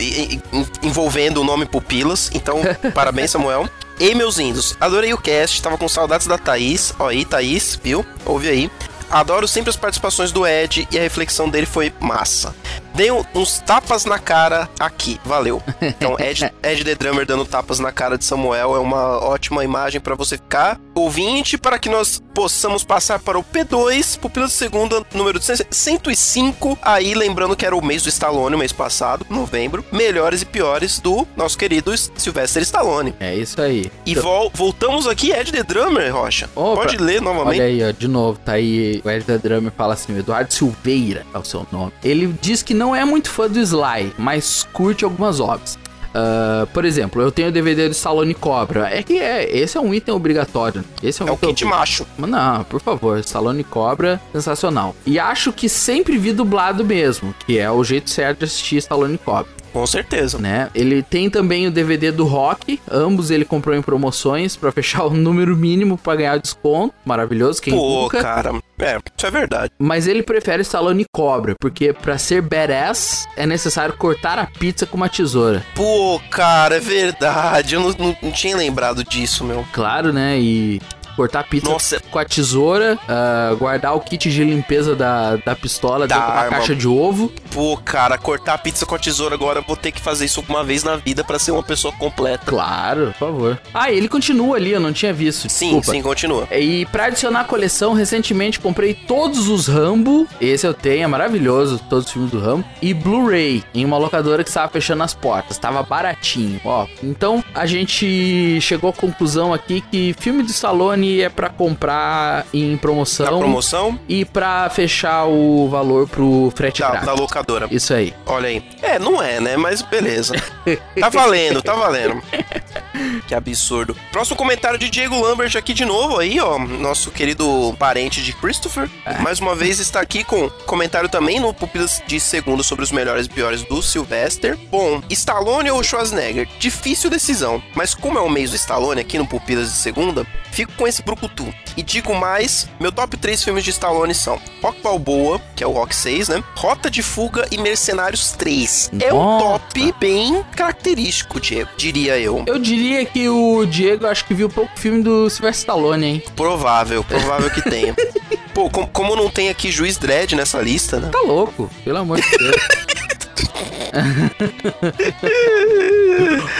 envolvendo o nome Pupilas. Então, parabéns, Samuel. Ei, meus lindos. Adorei o cast. Tava com saudades da Thaís. Ó aí, Thaís, viu? Ouve aí. Adoro sempre as participações do Ed e a reflexão dele foi massa. Dei um- uns tapas na cara aqui, valeu. Então, Ed, Ed The Drummer dando tapas na cara de Samuel é uma ótima imagem pra você ficar ouvinte, para que nós possamos passar para o P2, Pupila de Segunda, número 105. Aí, lembrando que era o mês do Stallone, o mês passado, novembro. Melhores e piores do nosso querido Sylvester Stallone. É isso aí. E vol- voltamos aqui, Ed The Drummer, Rocha. Opa. Pode ler novamente. Olha aí, ó, de novo, tá aí. O Ed The Drummer fala assim: Eduardo Silveira é o seu nome. Ele diz que não é muito fã do Sly, mas curte algumas obras. Ah, por exemplo, eu tenho o DVD do Stallone Cobra. É que é, esse é um item obrigatório. Esse é um É o kit macho. Não, por favor, Stallone Cobra, sensacional. E acho que sempre vi dublado mesmo, que é o jeito certo de assistir Stallone Cobra Com certeza. né? Ele tem também o DVD do Rock, ambos ele comprou em promoções pra fechar o número mínimo pra ganhar desconto. Maravilhoso, quem Pô, nunca. cara. É, isso é verdade. Mas ele prefere Stallone Cobra, porque pra ser badass é necessário cortar a pizza com uma tesoura. Pô, cara, é verdade. Eu não, não- não tinha lembrado disso, meu. Claro, né? E cortar pizza Nossa. com a tesoura, ah, guardar o kit de limpeza da, da pistola Da dentro da arma. caixa de ovo. Pô, cara, cortar pizza com a tesoura agora eu vou ter que fazer isso uma vez na vida pra ser uma pessoa completa. Claro, por favor. Ah, ele continua ali, eu não tinha visto. Sim, Desculpa. sim, continua. E pra adicionar a coleção, recentemente comprei todos os Rambo. Esse eu tenho, é maravilhoso, todos os filmes do Rambo. E Blu-ray, em uma locadora que estava fechando as portas. Tava baratinho, ó. Então a gente chegou à conclusão aqui que filme de Stallone é pra comprar em promoção. Na promoção E pra fechar o valor pro frete da, da locadora. Isso aí. Olha aí. É, não é, né? Mas beleza. tá valendo, tá valendo. Que absurdo. Próximo comentário de Diego Lambert aqui de novo aí, ó. Nosso querido parente de Christopher. Mais uma vez está aqui com comentário também no Pupilas de Segundo sobre os melhores e piores do Sylvester. Bom, Stallone ou Schwarzenegger? Difícil decisão. Mas como é o mês do Stallone aqui no Pupilas de Segunda, fico com esse brucutu. E digo mais, meu top 3 filmes de Stallone são Rock Balboa, que é o Rock 6, né? Rota de Fuga e Mercenários 3. É um Nossa. top bem característico, Diego, diria eu. Eu diria que o Diego acho que viu pouco filme do Sylvester Stallone, hein? Provável, provável que tenha. Pô, com- como não tem aqui Juiz Dredd nessa lista, né? Tá louco, pelo amor de Deus.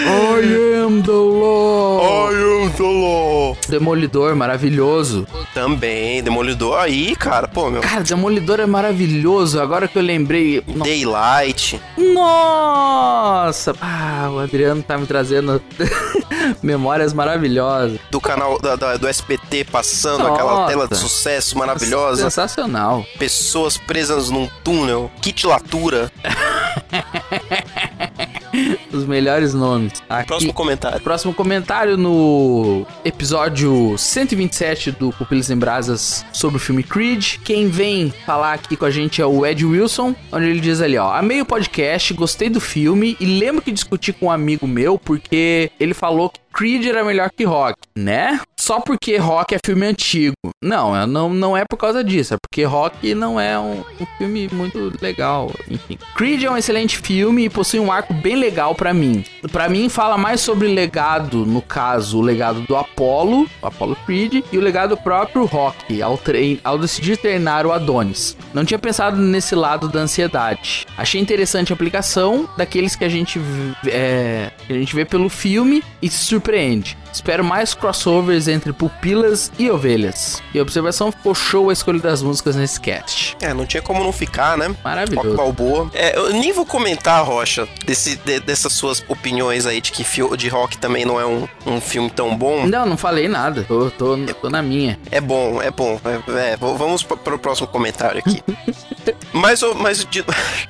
I am the law. eu tô Demolidor, maravilhoso. Também, Demolidor aí, cara, pô, meu. Cara, Demolidor é maravilhoso. Agora que eu lembrei. Daylight. Nossa! Ah, o Adriano tá me trazendo memórias maravilhosas. Do canal da- da- do SBT passando aquela Nossa. tela de sucesso maravilhosa. Sensacional. Pessoas presas num túnel. Kitlatura. Os melhores nomes. Aqui. Próximo comentário. Próximo comentário no episódio 127 do Pupilas em Brasas sobre o filme Creed. Quem vem falar aqui com a gente é o Ed Wilson, onde ele diz ali, ó: Amei o podcast, gostei do filme e lembro que discuti com um amigo meu porque ele falou que Creed era melhor que Rock, né? Só porque Rock é filme antigo. Não, não, não é por causa disso, é porque Rock não é um, um filme muito legal, enfim. Creed é um excelente filme e possui um arco bem legal pra mim. Pra mim fala mais sobre legado, no caso, o legado do Apollo, Apollo Creed, e o legado do próprio Rock ao, trein ao decidir treinar o Adonis. Não tinha pensado nesse lado da ansiedade. Achei interessante a aplicação daqueles que a gente é, que a gente vê pelo filme e se surpreende. Espero mais crossovers entre pupilas e ovelhas. E a observação ficou show a escolha das músicas nesse cast. É, não tinha como não ficar, né? Rock Maravilhoso. Balboa. É, eu nem vou comentar, Rocha, desse, de- dessas suas opiniões aí de que de rock também não é um, um filme tão bom. Não, não falei nada. Tô, tô, tô na minha. É bom, é bom. É, é, vamos pa- para o próximo comentário aqui. mais, mais, de-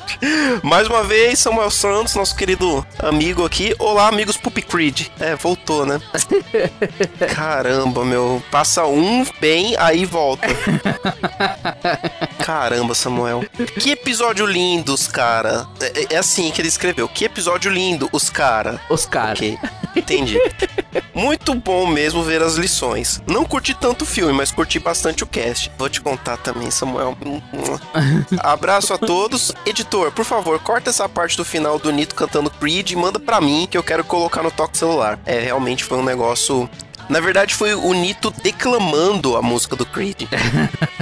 mais uma vez, Samuel Santos, nosso querido amigo aqui. Olá, amigos Puppy Creed. É, voltou, né? Caramba, meu. Passa um bem, aí volta. Caramba, Samuel. Que episódio lindo, os cara. É, é assim que ele escreveu. Que episódio lindo, os cara. Os caras. Ok, entendi. Muito bom mesmo ver as lições. Não curti tanto o filme, mas curti bastante o cast. Vou te contar também, Samuel. Abraço a todos. Editor, por favor, corta essa parte do final do Nito cantando Creed e manda pra mim que eu quero colocar no toque celular. É, realmente foi um negócio. Na verdade, foi o Nito declamando a música do Creed.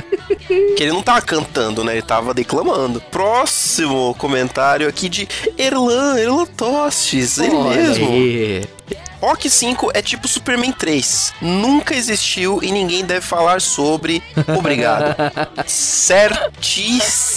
Que ele não tava cantando, né? Ele tava declamando. Próximo comentário aqui de Erlan, Erlan Tostes, ele Olha mesmo. aí. Rock 5 é tipo Superman 3. Nunca existiu e ninguém deve falar sobre. Obrigado. Certíssimo.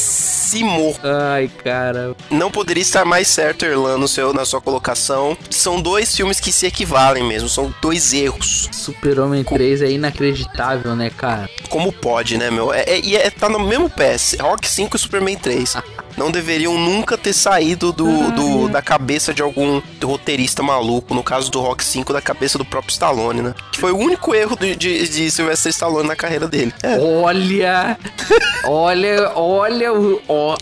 Ai, cara. Não poderia estar mais certo, Erlan, no seu, na sua colocação. São dois filmes que se equivalem mesmo. São dois erros. Super-Homem 3 é inacreditável, né, cara? Como pode, né, meu? É, é, e é- tá no mesmo pé. Rock 5 e Superman 3. Não deveriam nunca ter saído do, do- da cabeça de algum roteirista maluco. No caso do Rock 5, da cabeça do próprio Stallone, né? Que foi o único erro de, de, de Sylvester Stallone na carreira dele. É, Olha! olha, olha,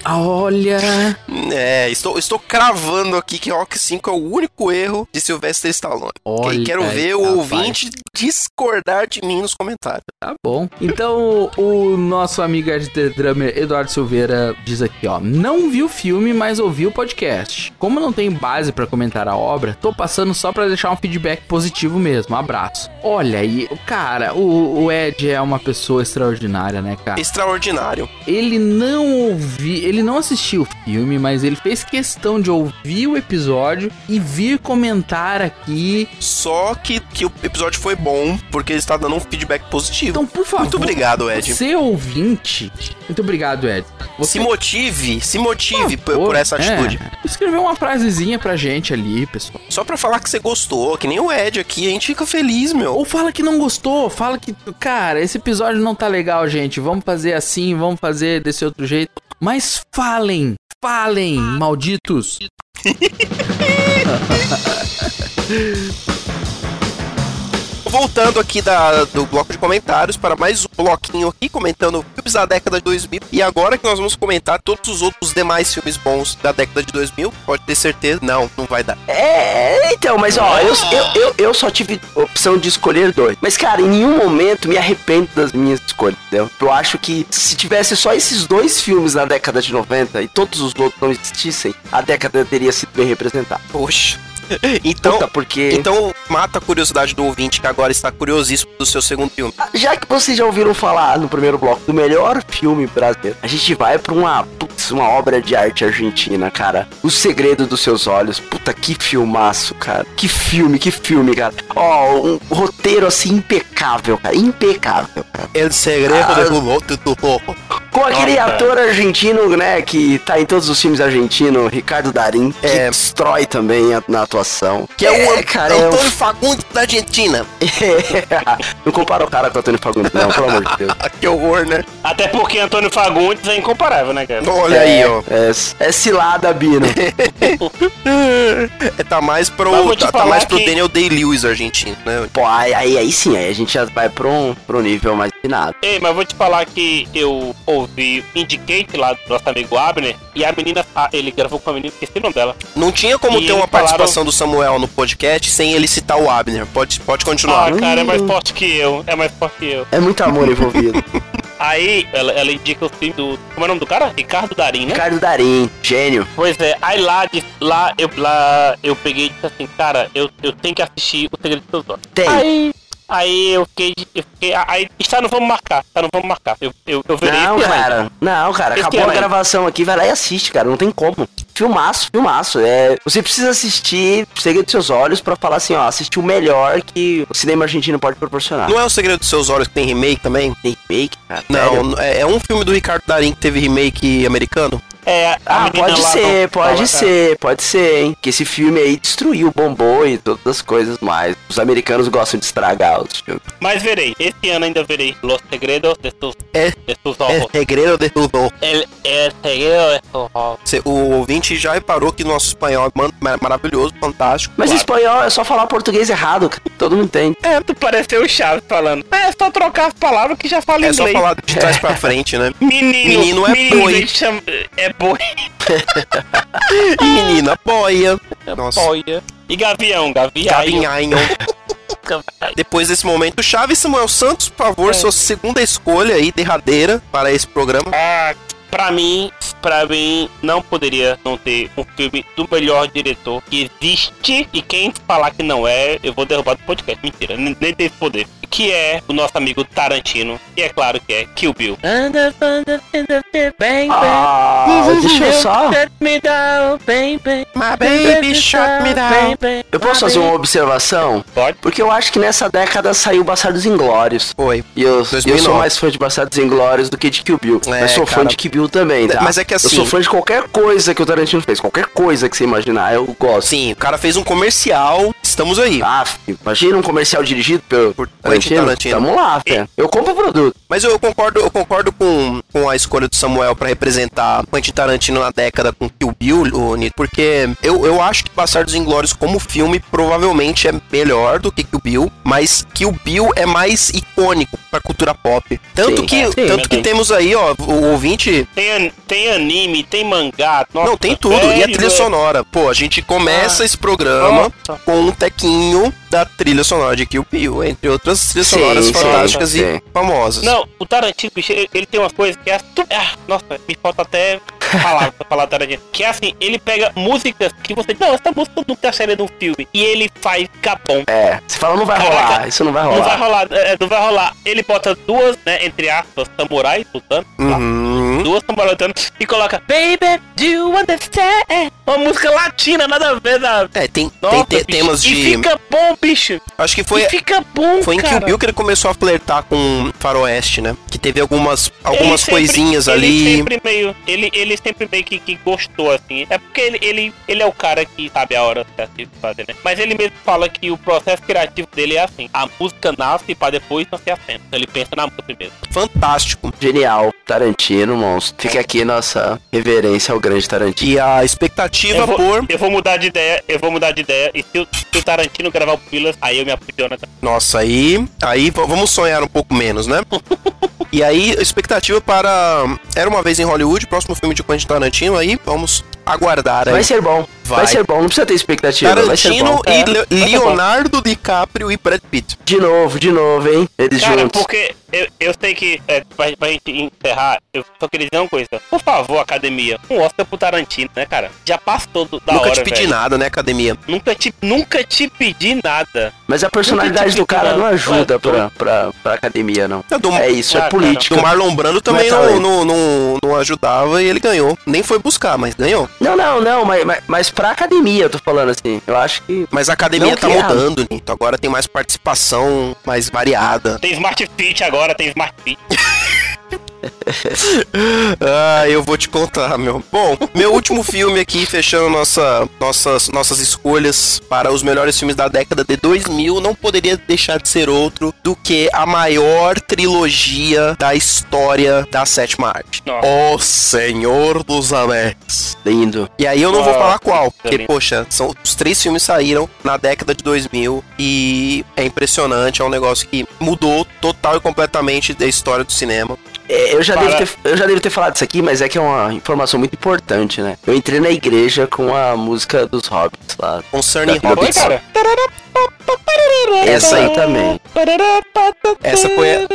olha. é, estou, estou cravando aqui que Rock 5 é o único erro de Sylvester Stallone. Olha, quero ver o rapaz. ouvinte discordar de mim nos comentários. Tá bom. Então, o nosso amigo Drummer Eduardo Silveira diz aqui, ó. Não vi o filme, mas ouvi o podcast. Como não tem base pra comentar a obra, tô passando só pra deixar um feedback positivo mesmo. Abraço. Olha aí, cara, o, o Ed é uma pessoa extraordinária, né, cara? Extraordinário. Ele não ouvi, ele não assistiu o filme, mas ele fez questão de ouvir o episódio e vir comentar aqui. Só que, que o episódio foi bom, porque ele está dando um feedback positivo. Então, por favor, Muito obrigado, Ed. Você ouvinte, muito obrigado, Ed. Você Se motive, se motive por, Pô, por essa é, atitude. escreveu uma frasezinha pra gente ali, pessoal. Só pra falar que você gostou, que nem o Ed aqui, a gente fica feliz, meu. Ou fala que não gostou, fala que, cara, esse episódio não tá legal, gente. Vamos fazer assim, vamos fazer desse outro jeito. Mas falem, falem, malditos. Voltando aqui da, do bloco de comentários para mais um bloquinho aqui, comentando filmes da década de 2000. E agora que nós vamos comentar todos os outros demais filmes bons da década de 2000, pode ter certeza. Não, não vai dar. É, então, mas ó, eu, eu, eu, eu só tive opção de escolher dois. Mas, cara, em nenhum momento me arrependo das minhas escolhas, entendeu? Eu acho que se tivesse só esses dois filmes na década de 90 e todos os outros não existissem, a década teria sido bem representada. Poxa. Então, Puta, porque. então mata a curiosidade do ouvinte que agora está curiosíssimo do seu segundo filme. Já que vocês já ouviram falar no primeiro bloco do melhor filme brasileiro, a gente vai pra uma, putz, uma obra de arte argentina, cara. O Segredo dos Seus Olhos. Puta, que filmaço, cara. Que filme, que filme, cara. Ó, um roteiro assim impecável, cara. Impecável, cara. El segredo Ah, do Poco. Com aquele Nossa. ator argentino, né, que tá em todos os filmes argentinos, Ricardo Darim, que É. destrói também na atuação. Que é o cara, é Antônio Fagundes da Argentina. Não compara o cara com o Antônio Fagundes, não, pelo amor de Deus. Que horror, né? Até porque Antônio Fagundes é incomparável, né, cara? Olha aí, ó. É, é cilada, Bino. É, tá mais pro, tá, tá mais pro que- Daniel Day-Lewis argentino, né? Pô, aí, aí, aí sim, aí a gente já vai pra um, pra um nível mais finado. Ei, mas vou te falar que eu ouvi Indicate lá do nosso amigo Abner e a menina, ah, ele gravou com a menina, esqueci o nome dela. Não tinha como E ter uma falaram- participação do Samuel no podcast sem ele citar o Abner. Pode, pode Ah, continuar. cara, é mais forte que eu, é mais forte que eu. É muito amor envolvido. Aí, ela, ela indica o filme do. Como é o nome do cara? Ricardo Darim, né? Ricardo Darim, gênio. Pois é, aí lá, lá, eu, lá eu peguei e disse assim, cara, eu, eu tenho que assistir O Segredo dos Seus Olhos. Tem. Aí, Aí eu fiquei. Eu fiquei aí está, não vamos marcar. Tá, não vamos marcar. Eu, eu, eu verei Não, cara. Não, cara. Esse Acabou ano a ainda. gravação aqui, vai lá e assiste, cara. Não tem como. Filmaço, filmaço. É, você precisa assistir Segredo dos Seus Olhos pra falar assim, ó, assistir o melhor que o cinema argentino pode proporcionar. Não é o Segredo dos Seus Olhos que tem remake também? Tem remake, cara. Não, é, é um filme do Ricardo Darim que teve remake americano? É, Ah, pode ser, do- pode ser, pode ser, hein? Que esse filme aí destruiu, bombou e todas as coisas mais. Os americanos gostam de estragar os filmes. Mas verei. Esse ano ainda verei. Los segredos de tus, É, de tus é ojos. Segredo de Tudo. El, el segredo de tus ojos. O ouvinte já reparou que nosso espanhol é maravilhoso, fantástico. Mas Claro. espanhol é só falar português errado, cara. todo mundo entende. É, tu pareceu o Chaves falando. É só trocar as palavras que já fala É só inglês. falar de trás pra frente, né? Menino, Menino é chama- É boi. E menina, boia. Nossa, Boia. E gavião, gavião. Gavinhainho. Depois desse momento, Chaves Samuel Santos, por favor, É. sua segunda escolha aí, derradeira, para esse programa. Ah, pra mim, pra mim, não poderia não ter um filme do melhor diretor que existe. E quem falar que não é, eu vou derrubar do podcast. Mentira, nem, tem poder. Que é o nosso amigo Tarantino. E é claro que é Kill Bill. Ah, deixa eu só. Eu posso fazer uma observação? Pode. Porque eu acho que nessa década saiu Bastardos Inglórios. Foi. E eu, eu 2009. sou mais fã de Bastardos Inglórios do que de Kill Bill. É, mas sou fã cara. de Kill Bill também, tá? Mas é que Eu assim- sou fã de qualquer coisa que o Tarantino fez. Qualquer coisa que você imaginar, eu gosto. Sim, o cara fez um comercial, estamos aí. Ah, imagina um comercial dirigido pelo Por Quentin Tarantino. Tamo lá, fé. Eu compro o produto. Mas eu concordo, eu concordo com, com a escolha do Samuel pra representar Quentin Tarantino na década com Kill Bill, o Nito, porque eu, eu acho que Bastardos Inglórios como filme provavelmente é melhor do que Kill Bill, mas Kill Bill é mais icônico pra cultura pop. Tanto Sim, que, é, sim, tanto que temos aí, ó, o ouvinte Tem, an- tem anime, tem mangá. Nossa, não, tem tudo. E a trilha sonora. Pô, a gente começa Ah. esse programa Nossa. com um tequinho da trilha sonora de Kill Bill, entre outras trilhas Sim, sonoras sim, fantásticas sim. e famosas. Não, o Tarantino, bicho, ele, tem uma coisa que é. Ah, nossa, me falta até palavra pra falar Tarantino. Que é assim, ele pega músicas que você. Não, essa música não tá saindo de um filme. E ele faz bom. É, você fala, não vai Caraca, rolar. Isso não vai Não vai rolar. rolar, é, não vai rolar. Ele bota duas, né, entre aspas, samurais lutando. lá. Uhum. Duas samurais lutando. E coloca Baby, do you understand? Uma música latina, nada a ver. Da... É, tem, Nossa, tem te- bicho, temas E de. fica bom, bicho. Acho que foi, e fica bom, foi em cara. Kill Bill que ele começou a flertar com Faroeste, né? Que teve algumas, algumas Ele sempre- coisinhas ele ali. Sempre meio, ele, ele sempre meio que, que gostou, assim. É porque ele, ele, ele é o cara que sabe a hora certa de fazer, né? Mas ele mesmo fala que o processo criativo dele é assim. A música nasce pra depois nascer a cena. Ele pensa na música primeiro. Fantástico. Genial. Tarantino, monstro. Fica aqui nossa reverência ao grande Tarantino. E a expectativa Eu vou, por. eu vou mudar de ideia, eu vou mudar de ideia. E se o, se o Tarantino gravar o Pillars, aí eu me apaixono. Nossa, aí. Aí vamos sonhar um pouco menos, né? E aí, expectativa para Era uma vez em Hollywood, próximo filme de Quentin Tarantino, aí vamos aguardar aí. Vai ser bom. Vai. Vai. ser bom. Não precisa ter expectativa. Vai ser Tarantino bom. e É, Le-. Leonardo DiCaprio e Brad Pitt. De novo, de novo, hein? Eles Cara, juntos. porque eu, eu sei que, é, pra, pra gente encerrar, eu só queria dizer uma coisa. Por favor, academia, um Oscar pro Tarantino, né, cara? Já passou do, da Nunca hora, te pedi velho. nada, né, academia? Nunca te, nunca te pedi nada. Mas a personalidade do cara não ajuda Não, pra, pra, pra academia, não. É, do- É isso, Ah, é cara. política. O Marlon Brando também Não é não, não, não, não ajudava e ele ganhou. Nem foi buscar, mas ganhou. Não, não, não, mas, mas, mas pra academia, eu tô falando assim. Eu acho que. Mas a academia tá mudando, Nito. Agora tem mais participação, mais variada. Tem Smart Fit agora, tem Smart Fit. Ah, eu vou te contar, meu. Bom, meu último filme aqui, fechando nossa, nossas, nossas escolhas para os melhores filmes da década de 2000, não poderia deixar de ser outro do que a maior trilogia da história da sétima arte. Nossa. O Senhor dos Anéis. Lindo. E aí eu não vou falar qual, porque, lindo. poxa, são, os três filmes saíram na década de 2000 e é impressionante, é um negócio que mudou total e completamente da história do cinema. É, eu, já Para- devo ter, eu já devo ter falado isso aqui, mas é que é uma informação muito importante, né? Eu entrei na igreja com a música dos Hobbits lá. Concerning Hobbits. cara. Essa aí também. Essa foi a-.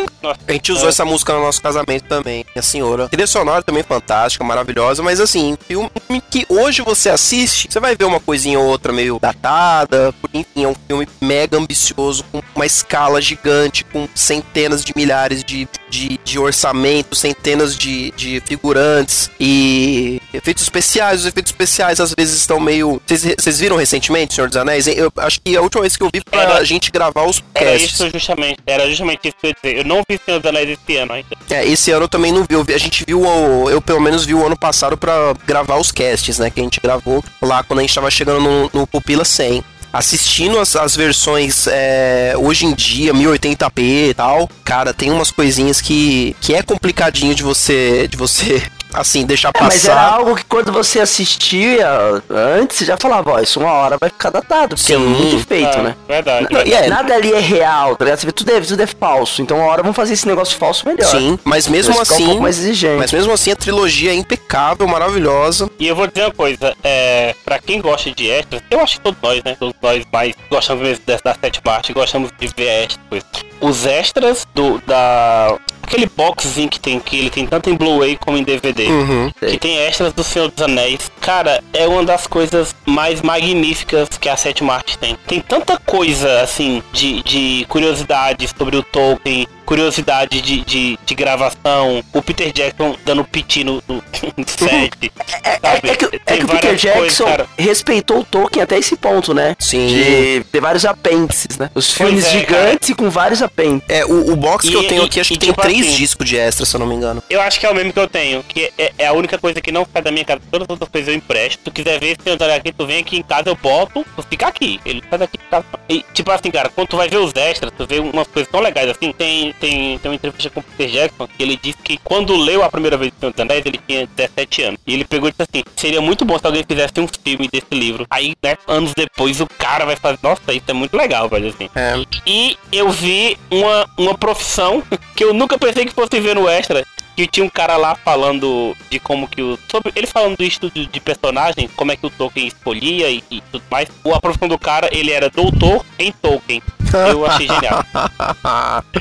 A gente usou essa música no nosso casamento também, minha senhora. Trilha sonora também fantástica, maravilhosa, mas assim, filme que hoje você assiste, você vai ver uma coisinha ou outra meio datada, enfim, é um filme mega ambicioso, com uma escala gigante, com centenas de milhares de, de, de orçamento, centenas de, de figurantes e efeitos especiais. Os efeitos especiais às vezes estão meio. Vocês viram recentemente, Senhor dos Anéis? Eu acho que a última vez que eu vi pra Era- gente gravar os Era casts. isso justamente, era justamente isso que eu ia dizer. Eu não vi Senhor dos Anéis esse ano ainda. É, esse ano eu também não vi. Eu vi- A gente viu, o- eu pelo menos vi o ano passado pra gravar os casts, né? Que a gente gravou lá quando a gente tava chegando no, no Pupila 100. Assistindo as, as versões é, hoje em dia, 1080p e tal, cara, tem umas coisinhas que, que é complicadinho de você, de você, assim, deixar É, mas era passar. algo que quando você assistia antes, você já falava, ó, isso uma hora vai ficar datado, porque é Sim. muito feito, Ah, né? Verdade. Não, verdade. e é- Nada ali é real, tá ligado? Você vê, tudo é, tudo é falso. Então uma hora vamos fazer esse negócio falso melhor. Sim, mas mesmo Vai ficar assim. um pouco mais exigente. Mas mesmo assim a trilogia é impecável, maravilhosa. E eu vou dizer uma coisa, é, pra quem gosta de extras, eu acho que todos nós, né? Todos nós mais gostamos mesmo dessa da sétima arte, gostamos de ver extras. Os extras do da aquele boxzinho que tem que ele tem tanto em Blu-ray como em DVD. Uhum. Que tem extras do Senhor dos Anéis. Cara, é uma das coisas mais magníficas que a sétima arte tem. Tem tanta coisa, assim, de, de curiosidade sobre o Tolkien, curiosidade de, de, de gravação, o Peter Jackson dando piti no, no set. É, sabe? é que, é Tem que o Peter coisas, Jackson cara. respeitou o Tolkien até esse ponto, né? Sim. De ter vários apêndices, né? Os filmes é, gigantes e com vários apêndices. É, o, o box que E- eu tenho e- aqui, acho e que tem tipo três assim- discos de extra, se eu não me engano. Eu acho que é o mesmo que eu tenho, que é, é a única coisa que não sai da minha casa. Todas as outras coisas eu empresto. Se tu quiser ver esse Senhor aqui, tu vem aqui em casa, eu boto, tu fica aqui. Ele sai daqui de casa. E, tipo assim, cara, quando tu vai ver os extras, tu vê umas coisas tão legais assim. Tem, tem, tem uma entrevista com o Peter Jackson que ele disse que quando leu a primeira vez o Senhor dos Anéis, ele tinha 17 anos. E ele pegou e disse assim: seria muito bom se alguém fizesse um filme desse livro. Aí, né, anos depois, o cara vai fazer. Nossa, isso é muito legal, velho, assim. É. E eu vi uma, uma profissão que eu nunca pensei que fosse ver no Extra. Que tinha um cara lá falando de como que o. Sobre, ele falando do estudo de personagem, como é que o Tolkien escolhia e, e tudo mais. O, a profissão do cara, ele era doutor em Tolkien. Eu achei genial.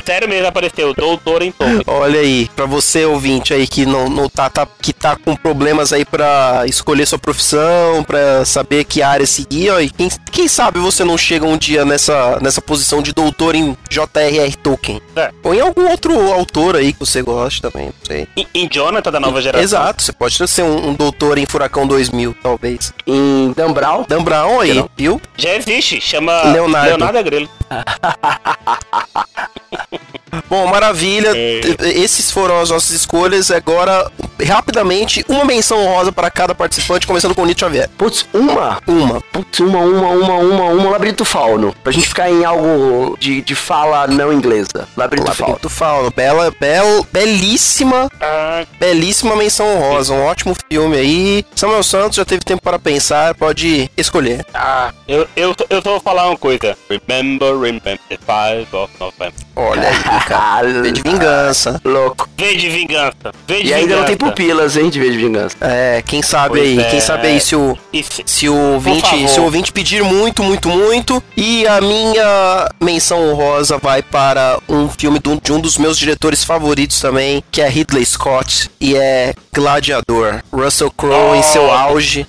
Sério mesmo, apareceu, doutor em Tolkien. Olha aí, pra você ouvinte aí que não, não tá, tá- que tá com problemas aí pra escolher sua profissão, pra saber que área seguir, ó, e quem, quem sabe você não chega um dia nessa, nessa posição de doutor em J.R.R. Tolkien. É. Ou em algum outro autor aí que você goste também, não sei. Em, em Jonathan da nova geração. Exato, você pode ser um, um doutor em Furacão 2000, talvez. Em Dan Brown, Dan Brown aí, Não. viu? Já existe, chama Leonardo. Leonardo Agrelo. Bom, maravilha. É. Esses foram as nossas escolhas. Agora, rapidamente, uma menção honrosa para cada participante, começando com o Nietzsche Xavier. putz, uma. Uma. Putz, uma, uma, uma, uma, uma, labirinto fauno. Pra gente ficar em algo de, de fala não inglesa. Labirinto fauno. Labirinto Fauno. Bela, bel, belíssima, Ah, belíssima menção honrosa. Um ótimo filme aí. Samuel Santos já teve tempo para pensar, pode escolher. ah, eu, eu, eu vou falar uma coisa. Remember, remember, the 5 of November. Olha aí, cara. V de vingança. Louco. V de vingança. V de E ainda não tem vingança. pupilas, hein, de vez de vingança. É, quem sabe Pois aí, é. quem sabe aí se o, se- se o ouvinte, se o ouvinte pedir muito, muito, muito. E a minha menção honrosa vai para um filme de um dos meus diretores favoritos também, que é Ridley Scott, e é Gladiador. Russell Crowe em seu Oh. auge.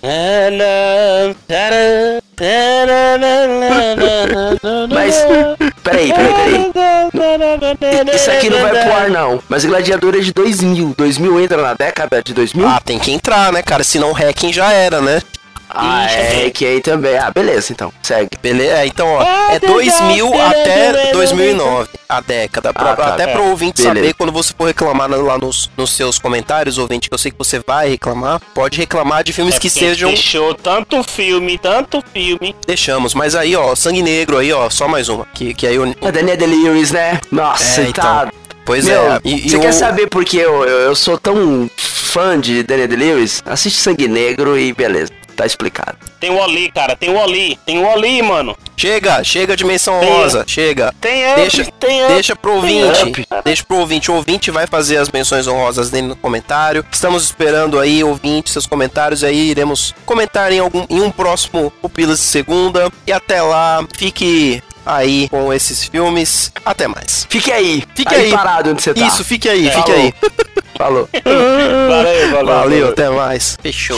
Mas, peraí, peraí, peraí. Isso aqui não vai pro ar, não. Mas Gladiador é de 2000. 2000 entra na década de 2000? Ah, tem que entrar, né, cara? Senão o hacking já era, né? Ah, é, que aí também. Ah, beleza, então. Segue. Beleza? É, Então, ó, é 2000 até 2009, a década. Pra- Ah, tá, até é. pro ouvinte Beleza. saber, quando você for reclamar na- lá nos, nos seus comentários, ouvinte, que eu sei que você vai reclamar, pode reclamar de filmes É que sejam... Deixou tanto filme, tanto filme. Deixamos, mas aí, ó, Sangue Negro aí, ó, só mais uma. Que, que aí eu... A Daniel Delirious, né? Nossa, É, tá. Pois Meu, é. E, e você o- quer saber por que eu, eu, eu sou tão fã de Daniel Delirious? Assiste Sangue Negro e beleza. Tá explicado. Tem o Oli, cara. Tem o Oli. Tem o Oli, mano. Chega, chega de menção Tem- rosa, chega. Tem up, Deixa, tem up. deixa pro ouvinte, up. deixa pro ouvinte. O ouvinte vai fazer as menções honrosas dele no comentário. Estamos esperando aí, ouvinte, seus comentários aí. Iremos comentar em, algum, em um próximo Pupilas de Segunda. E até lá, fique aí com esses filmes. Até mais. Fique aí. Fique aí. aí. parado onde você tá. Isso, fique aí, fique Falou. aí. Falou. Valeu, valeu. Valeu, até mais. Fechou.